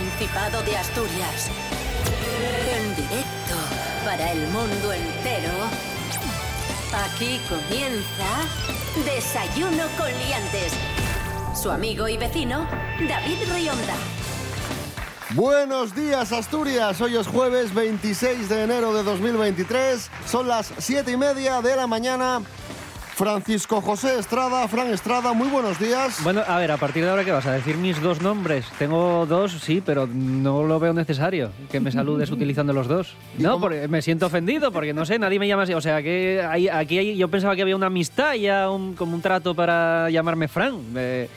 Principado de Asturias. En directo para el mundo entero. Aquí comienza Desayuno con Liantes. Su amigo y vecino, David Rionda. Buenos días Asturias, hoy es jueves 26 de enero de 2023, son las 7 y media de la mañana. Francisco José Estrada, Fran Estrada, muy buenos días. Bueno, a ver, a partir de ahora, ¿qué vas a decir mis dos nombres? Tengo dos, sí, pero no lo veo necesario que me saludes utilizando los dos. No, porque me siento ofendido, porque no sé, nadie me llama así. O sea, que hay- aquí hay- yo pensaba que había una amistad, ya un, como un trato para llamarme Fran. Eh,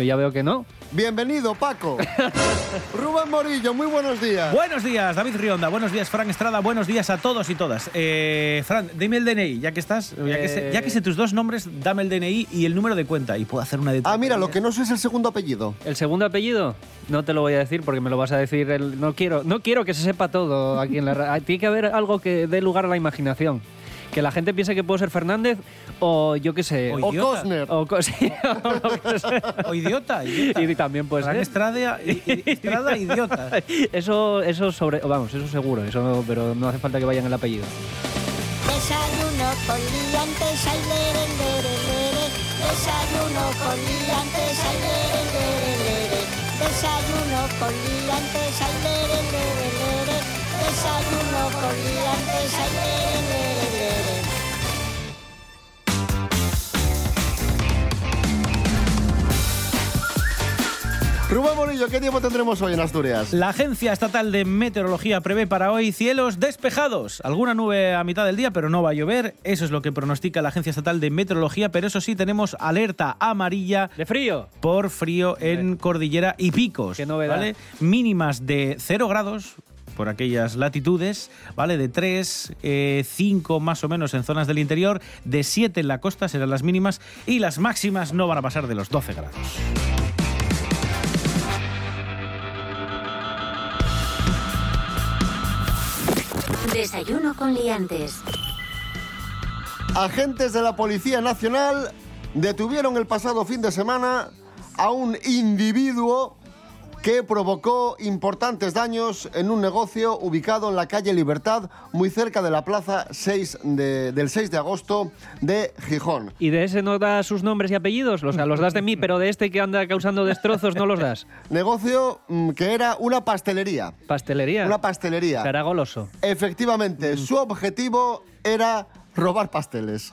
pero ya veo que no. Bienvenido Paco. Rubén Morillo, muy buenos días. Buenos días, David Rionda. Buenos días, Fran Estrada. Buenos días a todos y todas. Eh, Fran, dime el DNI, ya que estás. Ya, que sé, Eh. ya que sé tus dos nombres, dame el DNI y el número de cuenta y puedo hacer una de Ah, mira, lo que no sé es el segundo apellido. El segundo apellido no te lo voy a decir porque me lo vas a decir. el- no quiero, no quiero que se sepa todo aquí en la radio. Tiene que haber algo que dé lugar a la imaginación. Que la gente piense que puedo ser Fernández o yo qué sé. O O idiota. Cosner. o idiota, idiota. Y también puede Fran ser. Estrada, Estrada, idiota. Eso, eso sobre, vamos, eso seguro, eso no- pero no hace falta que vayan el apellido. Desayuno con liantes, ay, lere, lere, lere. Desayuno con liantes, ay, lere, lere, lere. Desayuno con liantes, ay, lere, lere, lere. Desayuno con liantes, ay, lere, ¿qué tiempo tendremos hoy en Asturias? La Agencia Estatal de Meteorología prevé para hoy cielos despejados. Alguna nube a mitad del día, pero no va a llover. Eso es lo que pronostica la Agencia Estatal de Meteorología. Pero eso sí, tenemos alerta amarilla De frío. por frío en Cordillera y Picos. Qué novedad. ¿vale? Mínimas de 0 grados por aquellas latitudes, ¿vale? De 3, 5 más o menos en zonas del interior, de 7 en la costa serán las mínimas y las máximas no van a pasar de los 12 grados. Desayuno con Liantes. Agentes de la Policía Nacional detuvieron el pasado fin de semana a un individuo que provocó importantes daños en un negocio ubicado en la calle Libertad, muy cerca de la plaza 6 de- del 6 de agosto de Gijón. ¿Y de ese no das sus nombres y apellidos? O sea, los das de mí, pero de este que anda causando destrozos no los das. Negocio mm, que era una pastelería. Pastelería. Una pastelería. Será goloso. Efectivamente, su objetivo era robar pasteles.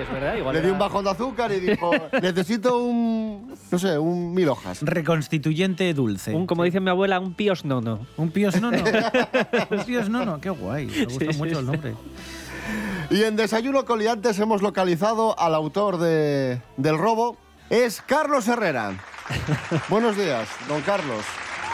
Es verdad, igual. Le di era- un bajón de azúcar y dijo, necesito un, no sé, un mil hojas. Reconstituyente dulce. Un, como dice mi abuela, un píos nono. Un píos nono. Un píos nono, qué guay. Me gusta Sí, sí, mucho el sí. nombre. Y en Desayuno Coliantes hemos localizado al autor de- del robo. Es Carlos Herrera. Buenos días, don Carlos.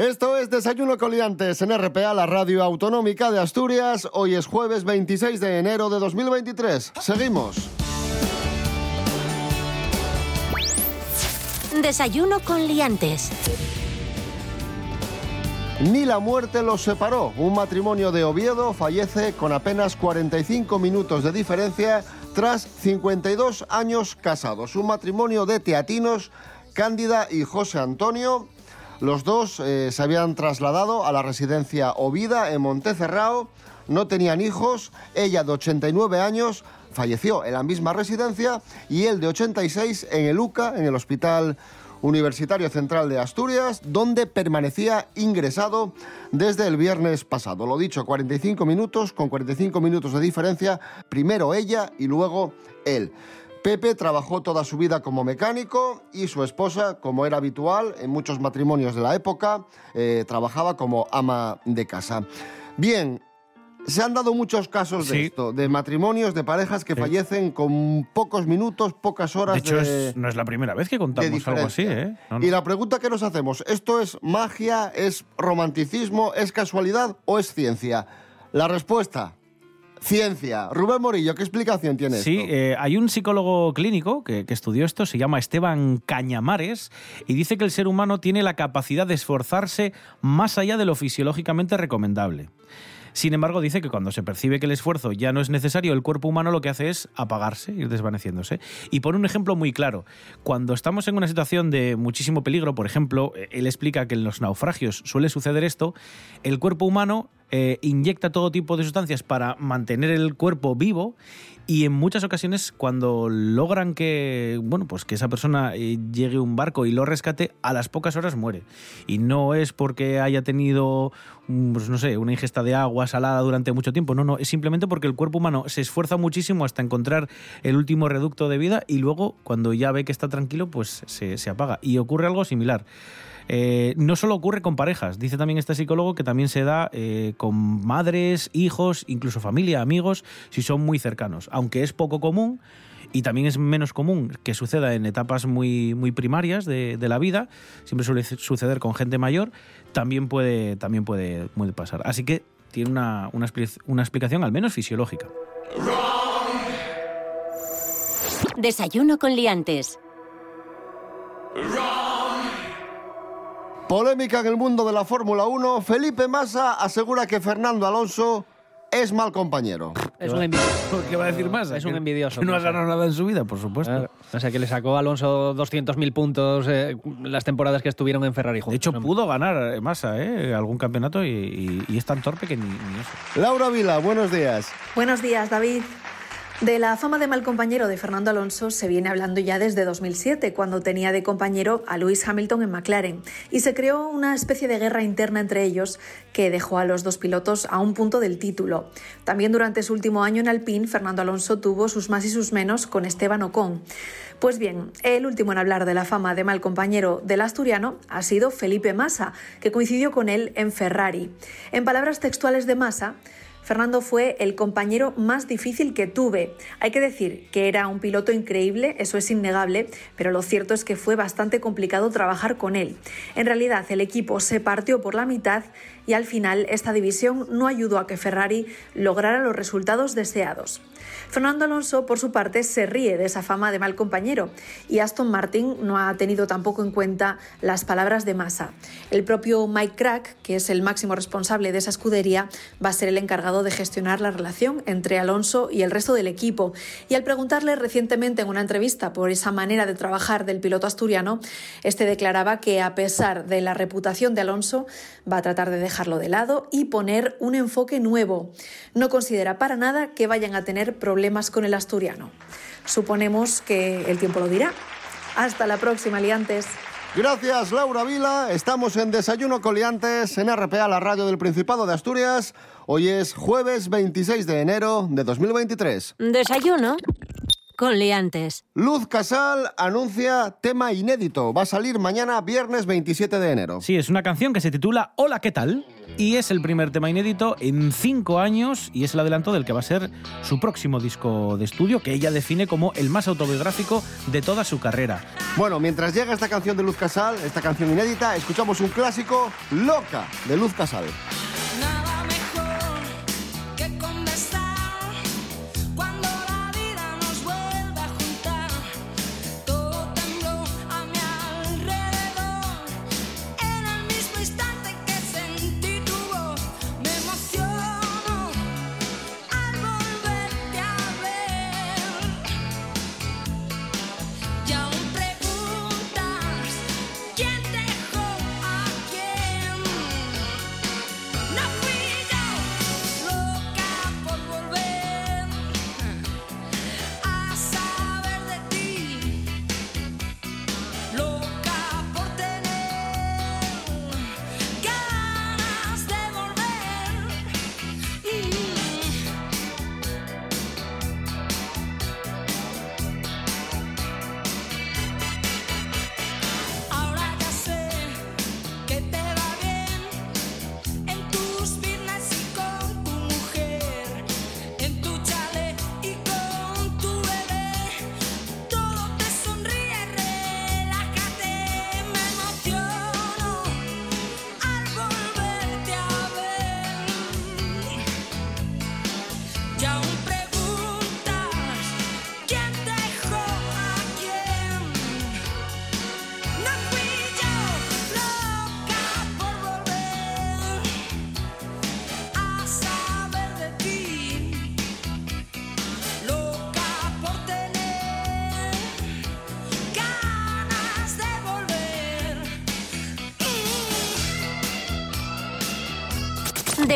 Esto es Desayuno Coliantes en RPA, la radio autonómica de Asturias. Hoy es jueves 26 de enero de 2023. Seguimos. Desayuno con Liantes. Ni la muerte los separó. Un matrimonio de Oviedo fallece con apenas 45 minutos de diferencia tras 52 años casados. Un matrimonio de teatinos, Cándida y José Antonio. Los dos eh, se habían trasladado a la residencia Ovida en Montecerrao. No tenían hijos. Ella de 89 años falleció en la misma residencia y él de 86 en el UCA, en el Hospital Universitario Central de Asturias, donde permanecía ingresado desde el viernes pasado. Lo dicho, 45 minutos, con 45 minutos de diferencia, primero ella y luego él. Pepe trabajó toda su vida como mecánico y su esposa, como era habitual en muchos matrimonios de la época, eh, trabajaba como ama de casa. Bien, Se han dado muchos casos de esto, de matrimonios, de parejas que Sí. fallecen con pocos minutos, pocas horas De hecho, de, es- no es la primera vez que contamos algo así. ¿eh? No, no. Y la pregunta que nos hacemos, ¿esto es magia, es romanticismo, es casualidad o es ciencia? La respuesta, ciencia. Rubén Morillo, ¿qué explicación tiene Sí, esto? eh, hay un psicólogo clínico que, que estudió esto, se llama Esteban Cañamares, y dice que el ser humano tiene la capacidad de esforzarse más allá de lo fisiológicamente recomendable. Sin embargo, dice que cuando se percibe que el esfuerzo ya no es necesario, el cuerpo humano lo que hace es apagarse, ir desvaneciéndose. Y por un ejemplo muy claro, cuando estamos en una situación de muchísimo peligro, por ejemplo, eh, él explica que en los naufragios suele suceder esto, el cuerpo humano eh, inyecta todo tipo de sustancias para mantener el cuerpo vivo y en muchas ocasiones cuando logran que bueno pues que esa persona eh, llegue a un barco y lo rescate a las pocas horas muere. Y no es porque haya tenido mm, pues no sé una ingesta de agua salada durante mucho tiempo no no es simplemente porque el cuerpo humano se esfuerza muchísimo hasta encontrar el último reducto de vida y luego cuando ya ve que está tranquilo pues se, se apaga. Y ocurre algo similar eh, no solo ocurre con parejas, dice también este psicólogo que también se da eh, con madres, hijos, incluso familia, amigos, si son muy cercanos. Aunque es poco común y también es menos común que suceda en etapas muy, muy primarias de, la vida, siempre suele suceder con gente mayor, también puede, también puede, puede pasar. Así que tiene una, una explicación al menos fisiológica. Desayuno con liantes. Polémica en el mundo de la Fórmula 1. Felipe Massa asegura que Fernando Alonso es mal compañero. Es un envidioso. ¿Qué va a decir más? Es un envidioso, Que no ha Massa. ganado nada en su vida, por supuesto. Claro. O sea, que le sacó a Alonso 200.000 puntos eh, las temporadas que estuvieron en Ferrari juntos. De hecho, No, pudo ganar eh, Massa ¿eh? algún campeonato y, y- y es tan torpe que ni, ni eso. Laura Vila, buenos días. Buenos días, David. De la fama de mal compañero de Fernando Alonso se viene hablando ya desde 2007, cuando tenía de compañero a Lewis Hamilton en McLaren, y se creó una especie de guerra interna entre ellos que dejó a los dos pilotos a un punto del título. También durante su último año en Alpine, Fernando Alonso tuvo sus más y sus menos con Esteban Ocon. Pues bien, el último en hablar de la fama de mal compañero del asturiano ha sido Felipe Massa, que coincidió con él en Ferrari. En palabras textuales de Massa, Fernando fue el compañero más difícil que tuve. Hay que decir que era un piloto increíble, eso es innegable, pero lo cierto es que fue bastante complicado trabajar con él. En realidad, el equipo se partió por la mitad y al final esta división no ayudó a que Ferrari lograra los resultados deseados. Fernando Alonso, por su parte, se ríe de esa fama de mal compañero y Aston Martin no ha tenido tampoco en cuenta las palabras de Massa. El propio Mike Crack, que es el máximo responsable de esa escudería, va a ser el encargado de gestionar la relación entre Alonso y el resto del equipo. Y al preguntarle recientemente en una entrevista por esa manera de trabajar del piloto asturiano, este declaraba que a pesar de la reputación de Alonso, va a tratar de dejarlo de lado y poner un enfoque nuevo. No considera para nada que vayan a tener problemas con el asturiano. Suponemos que el tiempo lo dirá. Hasta la próxima, liantes. Gracias, Laura Vila. Estamos en Desayuno Coliantes en RPA, la radio del Principado de Asturias. Hoy es jueves 26 de enero de 2023. Desayuno con liantes. Luz Casal anuncia tema inédito. Va a salir mañana, viernes 27 de enero. Sí, es una canción que se titula Hola, ¿qué tal? Y es el primer tema inédito en cinco años y es el adelanto del que va a ser su próximo disco de estudio, que ella define como el más autobiográfico de toda su carrera. Bueno, mientras llega esta canción de Luz Casal, esta canción inédita, escuchamos un clásico, Loca, de Luz Casal.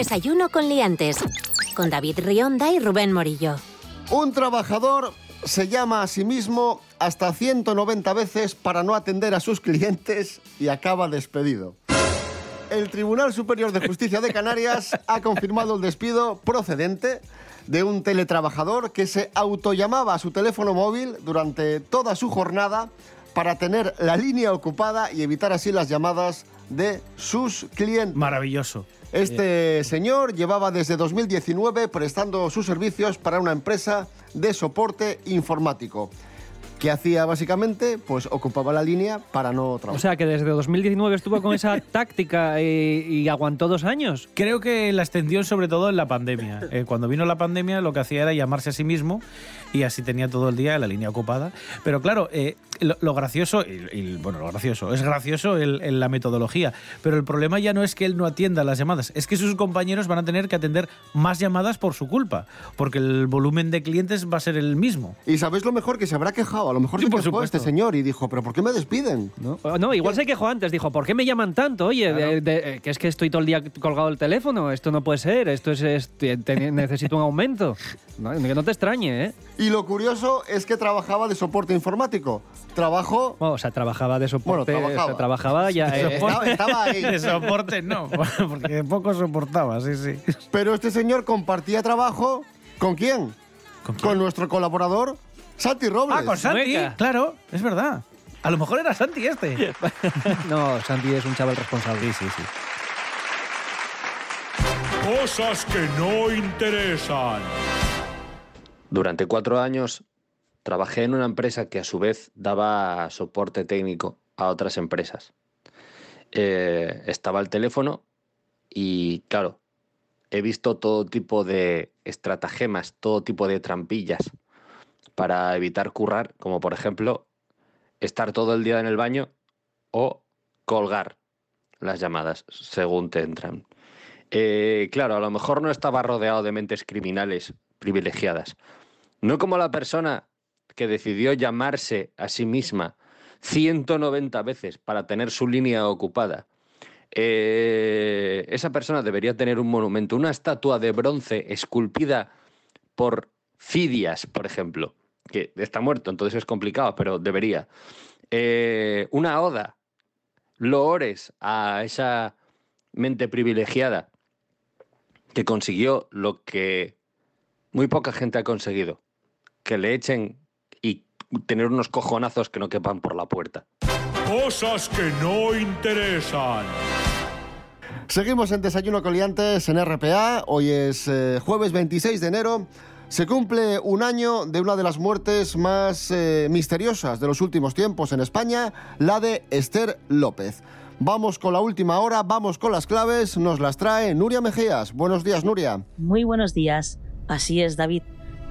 Desayuno con liantes. Con David Rionda y Rubén Morillo. Un trabajador se llama a sí mismo hasta 190 veces para no atender a sus clientes y acaba despedido. El Tribunal Superior de Justicia de Canarias ha confirmado el despido procedente de un teletrabajador que se autollamaba a su teléfono móvil durante toda su jornada para tener la línea ocupada y evitar así las llamadas de sus clientes. Maravilloso. Este señor llevaba desde 2019 prestando sus servicios para una empresa de soporte informático. ¿Qué hacía básicamente? Pues ocupaba la línea para no O trabajar. sea, que desde 2019 estuvo con esa táctica y, y aguantó dos años. Creo que la extendió sobre todo en la pandemia. Eh, cuando vino la pandemia lo que hacía era llamarse a sí mismo y así tenía todo el día la línea ocupada. Pero claro, eh, lo, lo gracioso, y- y, bueno, lo gracioso, es gracioso el- el- la metodología, pero el problema ya no es que él no atienda las llamadas, es que sus compañeros van a tener que atender más llamadas por su culpa, porque el volumen de clientes va a ser el mismo. Y sabéis lo mejor que se habrá quejado. A lo mejor Sí, se por quejó supuesto. este señor y dijo, ¿pero por qué me despiden? ¿no? No, igual se quejó antes, dijo, ¿por qué me llaman tanto? Oye, de- de- eh, que es que estoy todo el día colgado del teléfono, esto no puede ser, esto es, es- te- te- necesito un aumento. No, que no te extrañe, ¿eh? Y lo curioso es que trabajaba de soporte informático. Trabajo... Bueno, o sea, trabajaba de soporte, Bueno, trabajaba. o sea, trabajaba ya... eh, Estaba, estaba ahí. De soporte no, porque poco soportaba, sí, sí. Pero este señor compartía trabajo... ¿Con quién? ¿Con quién? nuestro colaborador, Santi Robles. Ah, con Santi, Venga. claro, es verdad. A lo mejor era Santi este. no, Santi es un chaval responsable. Sí, sí, sí. Cosas que no interesan. Durante cuatro años trabajé en una empresa que a su vez daba soporte técnico a otras empresas. Eh, estaba al teléfono y claro, he visto todo tipo de estratagemas, todo tipo de trampillas para evitar currar, como por ejemplo estar todo el día en el baño o colgar las llamadas según te entran. Eh, claro, a lo mejor no estaba rodeado de mentes criminales privilegiadas. No como la persona que decidió llamarse a sí misma 190 veces para tener su línea ocupada. Eh, esa persona debería tener un monumento, una estatua de bronce esculpida por Fidias, por ejemplo, que está muerto, entonces es complicado, pero debería. Eh, una oda, loores a esa mente privilegiada que consiguió lo que muy poca gente ha conseguido, que le echen y tener unos cojonazos que no quepan por la puerta. Cosas que no interesan. Seguimos en Desayuno Coliantes en RPA. Hoy es eh, jueves 26 de enero. Se cumple un año de una de las muertes más eh, misteriosas de los últimos tiempos en España, la de Esther López. Vamos con la última hora, vamos con las claves, nos las trae Nuria Mejías. Buenos días, Nuria. Muy buenos días. Así es, David.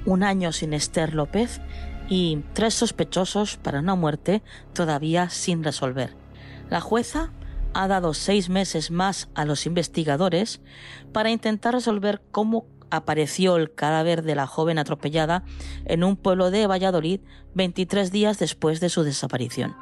Un año sin Esther López y tres sospechosos para una muerte todavía sin resolver. La jueza ha dado seis meses más a los investigadores para intentar resolver cómo apareció el cadáver de la joven atropellada en un pueblo de Valladolid 23 días después de su desaparición.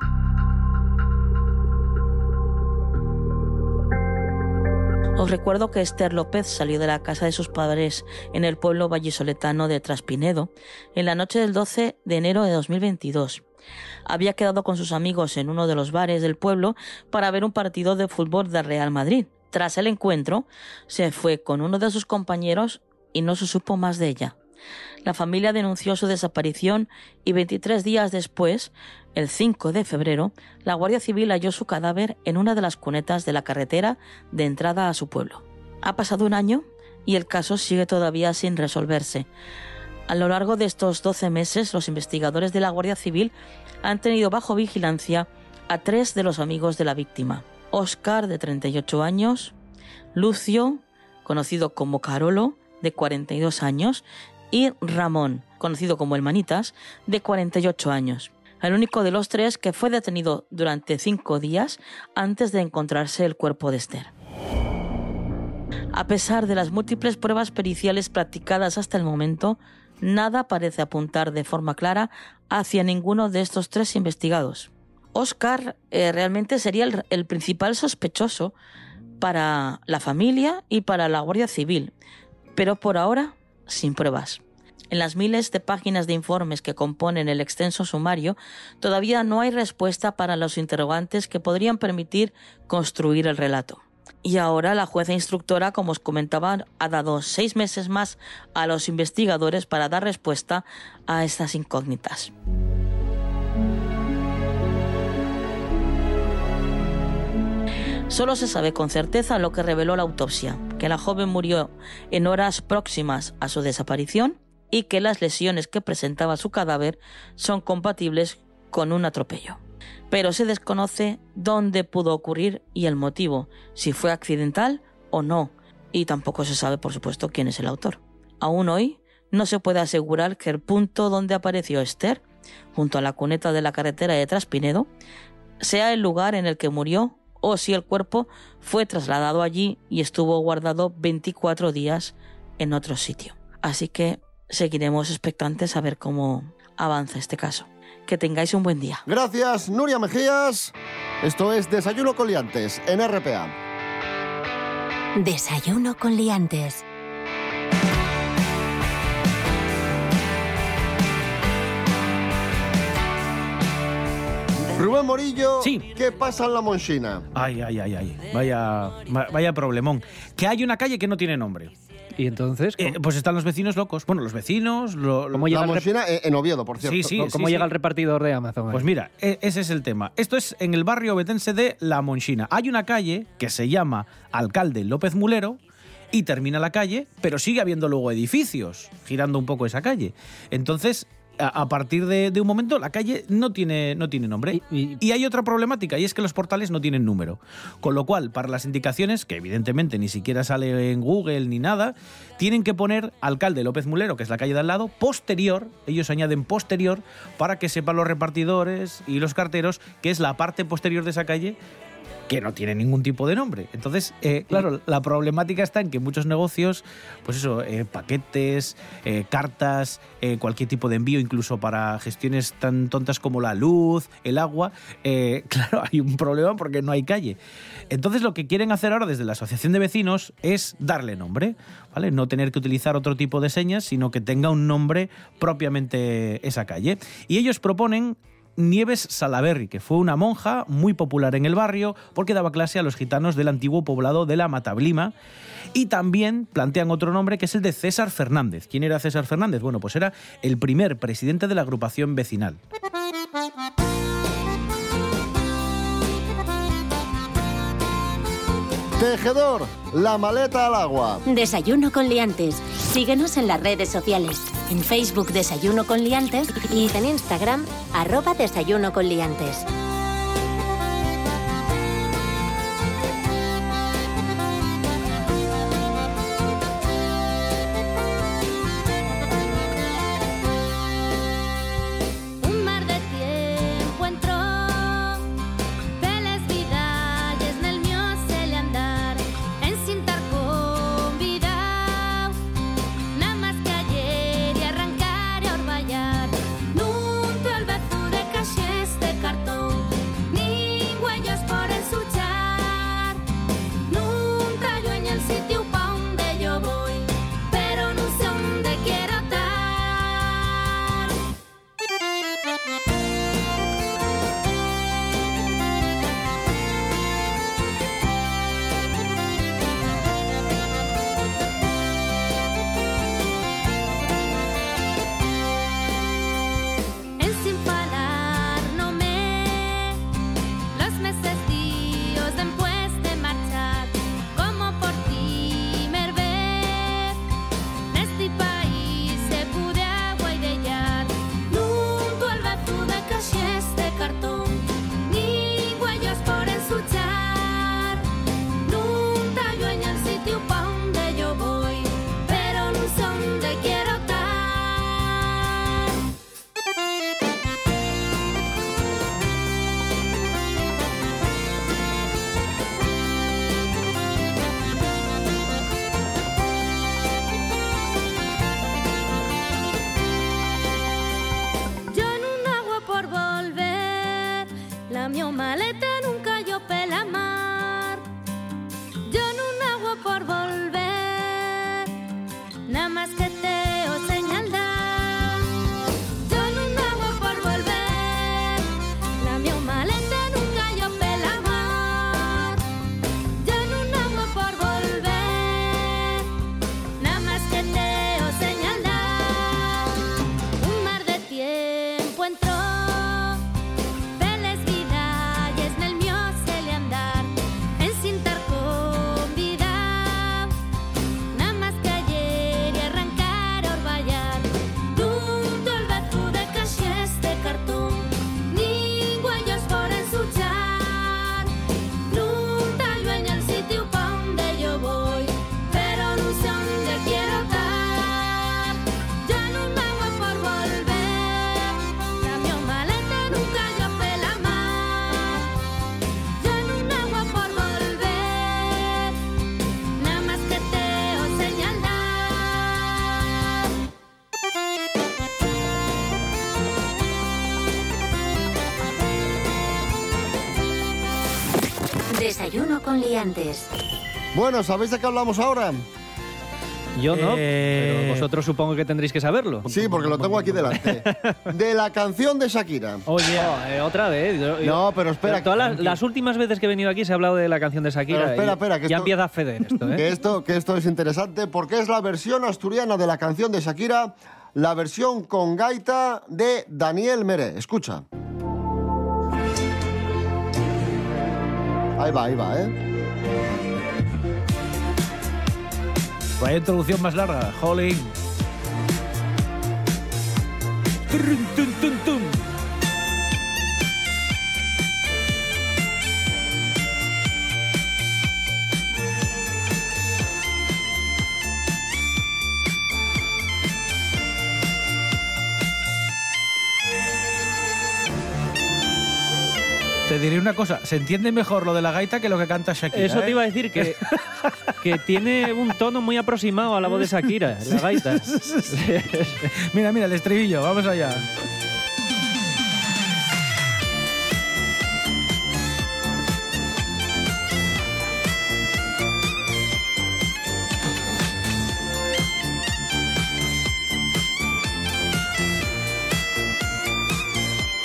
Os recuerdo que Esther López salió de la casa de sus padres en el pueblo vallisoletano de Traspinedo en la noche del 12 de enero de 2022. Había quedado con sus amigos en uno de los bares del pueblo para ver un partido de fútbol del Real Madrid. Tras el encuentro, se fue con uno de sus compañeros y no se supo más de ella. La familia denunció su desaparición y 23 días después, el 5 de febrero, la Guardia Civil halló su cadáver en una de las cunetas de la carretera de entrada a su pueblo. Ha pasado un año y el caso sigue todavía sin resolverse. A lo largo de estos 12 meses, los investigadores de la Guardia Civil han tenido bajo vigilancia a tres de los amigos de la víctima. Oscar, de 38 años, Lucio, conocido como Carolo, de 42 años, y Ramón, conocido como el Manitas, de 48 años. El único de los tres que fue detenido durante cinco días antes de encontrarse el cuerpo de Esther. A pesar de las múltiples pruebas periciales practicadas hasta el momento, nada parece apuntar de forma clara hacia ninguno de estos tres investigados. Oscar eh, realmente sería el, el principal sospechoso, para la familia y para la Guardia Civil, pero por ahora sin pruebas. En las miles de páginas de informes que componen el extenso sumario, todavía no hay respuesta para los interrogantes que podrían permitir construir el relato. Y ahora la jueza instructora, como os comentaba, ha dado seis meses más a los investigadores para dar respuesta a estas incógnitas. Solo se sabe con certeza lo que reveló la autopsia, que la joven murió en horas próximas a su desaparición y que las lesiones que presentaba su cadáver son compatibles con un atropello. Pero se desconoce dónde pudo ocurrir y el motivo, si fue accidental o no, y tampoco se sabe, por supuesto, quién es el autor. Aún hoy no se puede asegurar que el punto donde apareció Esther, junto a la cuneta de la carretera de Traspinedo, sea el lugar en el que murió o si el cuerpo fue trasladado allí y estuvo guardado 24 días en otro sitio. Así que seguiremos expectantes a ver cómo avanza este caso. Que tengáis un buen día. Gracias, Nuria Mejías. Esto es Desayuno con Liantes en RPA. Desayuno con liantes. Rubén Morillo, Sí. ¿qué pasa en la Monchina? Ay, ay, ay, ay. Vaya, va- vaya problemón. Que hay una calle que no tiene nombre. ¿Y entonces? Eh, pues están los vecinos locos. Bueno, los vecinos... Lo, lo- ¿Cómo llega La rep- Monchina eh, en Oviedo, por cierto. Sí, sí. ¿Cómo llega el repartidor de Amazon? ahí? Pues mira, e- ese es el tema. Esto es en el barrio betense de La Monchina. Hay una calle que se llama Alcalde López Mulero y termina la calle, pero sigue habiendo luego edificios girando un poco esa calle. Entonces, a, a partir de, de un momento, la calle no tiene, no tiene nombre. Y- y- Y hay otra problemática, y es que los portales no tienen número. Con lo cual, para las indicaciones, que evidentemente ni siquiera sale en Google ni nada, tienen que poner alcalde López Mulero, que es la calle de al lado, posterior, ellos añaden posterior, para que sepan los repartidores y los carteros que es la parte posterior de esa calle que no tiene ningún tipo de nombre. Entonces, eh, claro, la problemática está en que muchos negocios, pues eso, eh, paquetes, eh, cartas, cualquier tipo de envío, incluso para gestiones tan tontas como la luz, el agua, claro, hay un problema porque no hay calle. Entonces, lo que quieren hacer ahora desde la Asociación de Vecinos es darle nombre, ¿vale? No tener que utilizar otro tipo de señas, sino que tenga un nombre propiamente esa calle. Y ellos proponen Nieves Salaberry, que fue una monja muy popular en el barrio porque daba clase a los gitanos del antiguo poblado de la Matablima. Y también plantean otro nombre que es el de César Fernández. ¿Quién era César Fernández? Bueno, pues era el primer presidente de la agrupación vecinal. Tejedor, la maleta al agua. Desayuno con liantes. Síguenos en las redes sociales. En Facebook Desayuno con liantes y en Instagram arroba Desayuno con liantes. Con liantes. Bueno, ¿sabéis de qué hablamos ahora? Yo no, Eh, pero vosotros supongo que tendréis que saberlo. Sí, porque lo tengo aquí delante. De la canción de Shakira. Oye, Oh, eh, otra vez. Yo- yo- No, pero espera. todas las, las últimas veces que he venido aquí se ha hablado de la canción de Shakira. Pero espera, espera, que ya esto- empieza a feder esto, ¿eh? Que esto, que esto es interesante porque es la versión asturiana de la canción de Shakira, la versión con gaita de Daniel Meré. Escucha. Ahí va, ahí va, ¿eh? vaya introducción más larga. Jolín. Turun, tun, tun, diré una cosa, se entiende mejor lo de la gaita que lo que canta Shakira. Eso ¿eh? te iba a decir que, que tiene un tono muy aproximado a la voz de Shakira, la gaita. Mira, mira, el estribillo, vamos allá.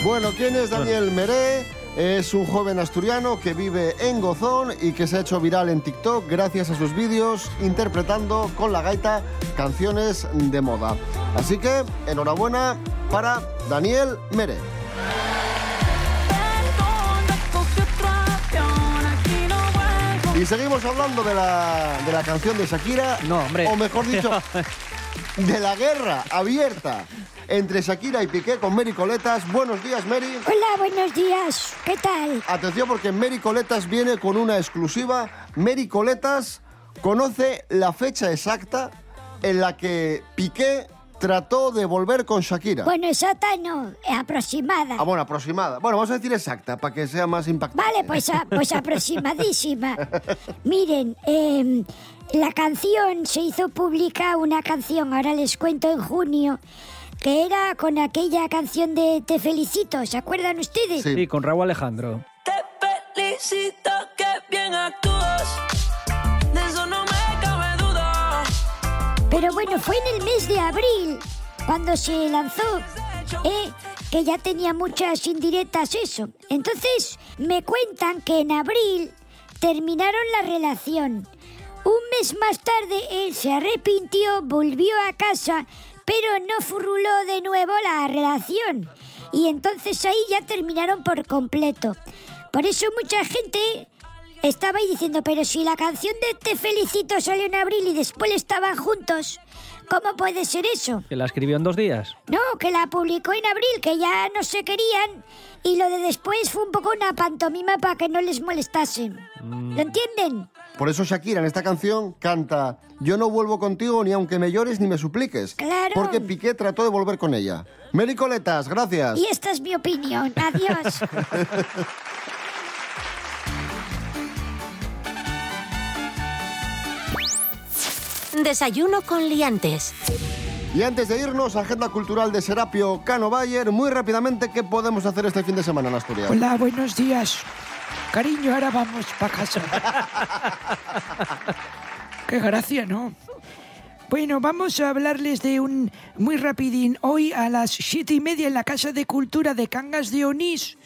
Bueno, ¿quién es Daniel Meré? Es un joven asturiano que vive en Gozón y que se ha hecho viral en TikTok gracias a sus vídeos interpretando con la gaita canciones de moda. Así que enhorabuena para Daniel Meré. Y seguimos hablando de la, de la canción de Shakira. No, hombre. O mejor dicho, de la guerra abierta entre Shakira y Piqué con Mary Coletas. Buenos días, Mary. Hola, buenos días. ¿Qué tal? Atención porque Mary Coletas viene con una exclusiva. Mary Coletas conoce la fecha exacta en la que Piqué trató de volver con Shakira. Bueno, exacta no, aproximada. Ah, bueno, aproximada. Bueno, vamos a decir exacta para que sea más impactante. Vale, pues, a- pues aproximadísima. Miren, em, la canción se hizo pública, una canción, ahora les cuento en junio, que era con aquella canción de Te felicito, ¿se acuerdan ustedes? Sí. Sí, con Raúl Alejandro. Te felicito que bien actúas. De eso no me cabe duda. Pero bueno, fue en el mes de abril cuando se lanzó, ¿eh? que ya tenía muchas indirectas eso. Entonces me cuentan que en abril terminaron la relación. Un mes más tarde él se arrepintió, volvió a casa, pero no furuló de nuevo la relación. Y entonces ahí ya terminaron por completo. Por eso mucha gente estaba ahí diciendo, pero si la canción de Te felicito salió en abril y después estaban juntos, ¿cómo puede ser eso? Que la escribió en dos días. No, que la publicó en abril, que ya no se querían y lo de después fue un poco una pantomima para que no les molestasen. ¿Lo entienden? Por eso Shakira en esta canción canta Yo no vuelvo contigo ni aunque me llores ni me supliques. Claro. Porque Piqué trató de volver con ella. Mary Coletas, gracias. Y esta es mi opinión. Adiós. Desayuno con liantes. Y antes de irnos, agenda cultural de Serapio Cano Bayer, muy rápidamente, ¿qué podemos hacer este fin de semana en Asturias? Hola, buenos días. Cariño, ahora vamos para casa. Qué gracia, ¿no? Bueno, vamos a hablarles de un muy rapidín. Hoy a las siete y media en la Casa de Cultura de Cangas de Onís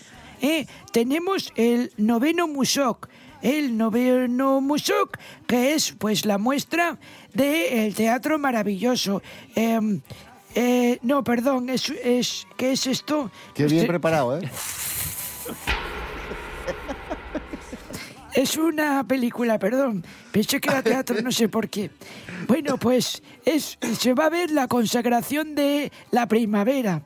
¿eh? tenemos el noveno Musoc. El noveno Musoc, que es pues la muestra del teatro maravilloso. Em, eh, no, perdón, es, es, ¿qué es esto? Qué bien preparado, ¿eh? Es una película, perdón. Pensé que era teatro, no sé por qué. Bueno, pues es, se va a ver la consagración de la primavera.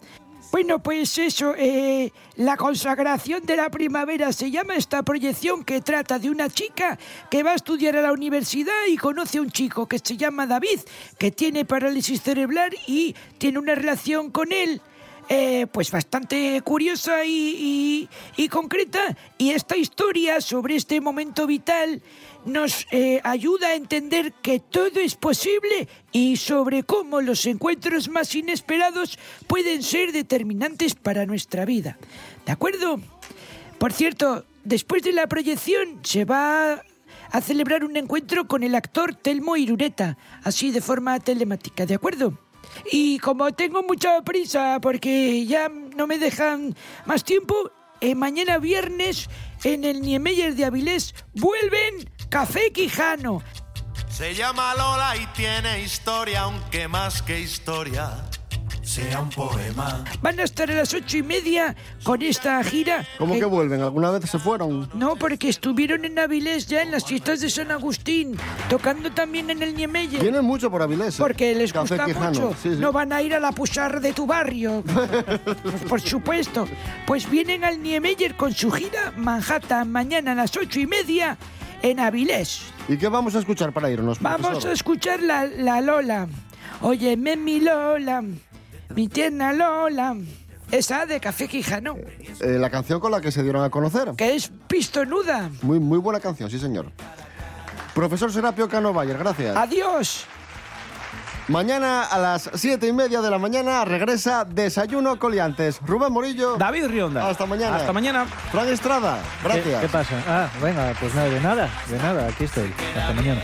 Bueno, pues eso, eh, la consagración de la primavera se llama esta proyección que trata de una chica que va a estudiar a la universidad y conoce a un chico que se llama David, que tiene parálisis cerebral y tiene una relación con él eh, pues bastante curiosa y, y- concreta. Y esta historia sobre este momento vital nos eh, ayuda a entender que todo es posible y sobre cómo los encuentros más inesperados pueden ser determinantes para nuestra vida. ¿De acuerdo? Por cierto, después de la proyección se va a celebrar un encuentro con el actor Telmo Irureta, así de forma telemática, ¿de acuerdo? Y como tengo mucha prisa porque ya no me dejan más tiempo, eh, mañana viernes en el Niemeyer de Avilés vuelven Café Quijano. Se llama Lola y tiene historia, aunque más que historia sea un poema. Van a estar a las ocho y media con esta gira. ¿Cómo Eh, que vuelven? ¿Alguna vez se fueron? No, porque estuvieron en Avilés ya en las fiestas de San Agustín, tocando también en el Niemeyer. Vienen mucho por Avilés. ¿eh? Porque les Café gusta Quijano, mucho. sí, sí. No van a ir a la pusar de tu barrio. Pues, por supuesto. Pues vienen al Niemeyer con su gira Manhattan mañana a las ocho y media en Avilés. ¿Y qué vamos a escuchar para irnos? Vamos profesor? a escuchar la, la Lola. Óyeme mi Lola, mi tierna Lola. Esa de Café Quijano, Eh, la canción con la que se dieron a conocer. que es pistonuda. Muy, muy buena canción, sí, señor. Profesor Serapio Cano Bayer, gracias. Adiós. Mañana a las siete y media de la mañana regresa Desayuno Coliantes. Rubén Morillo. David Rionda. Hasta mañana. Hasta mañana. Fran Estrada, ¿Qué, gracias. qué pasa? Ah, venga, pues nada, de nada, de nada, aquí estoy. Hasta mañana.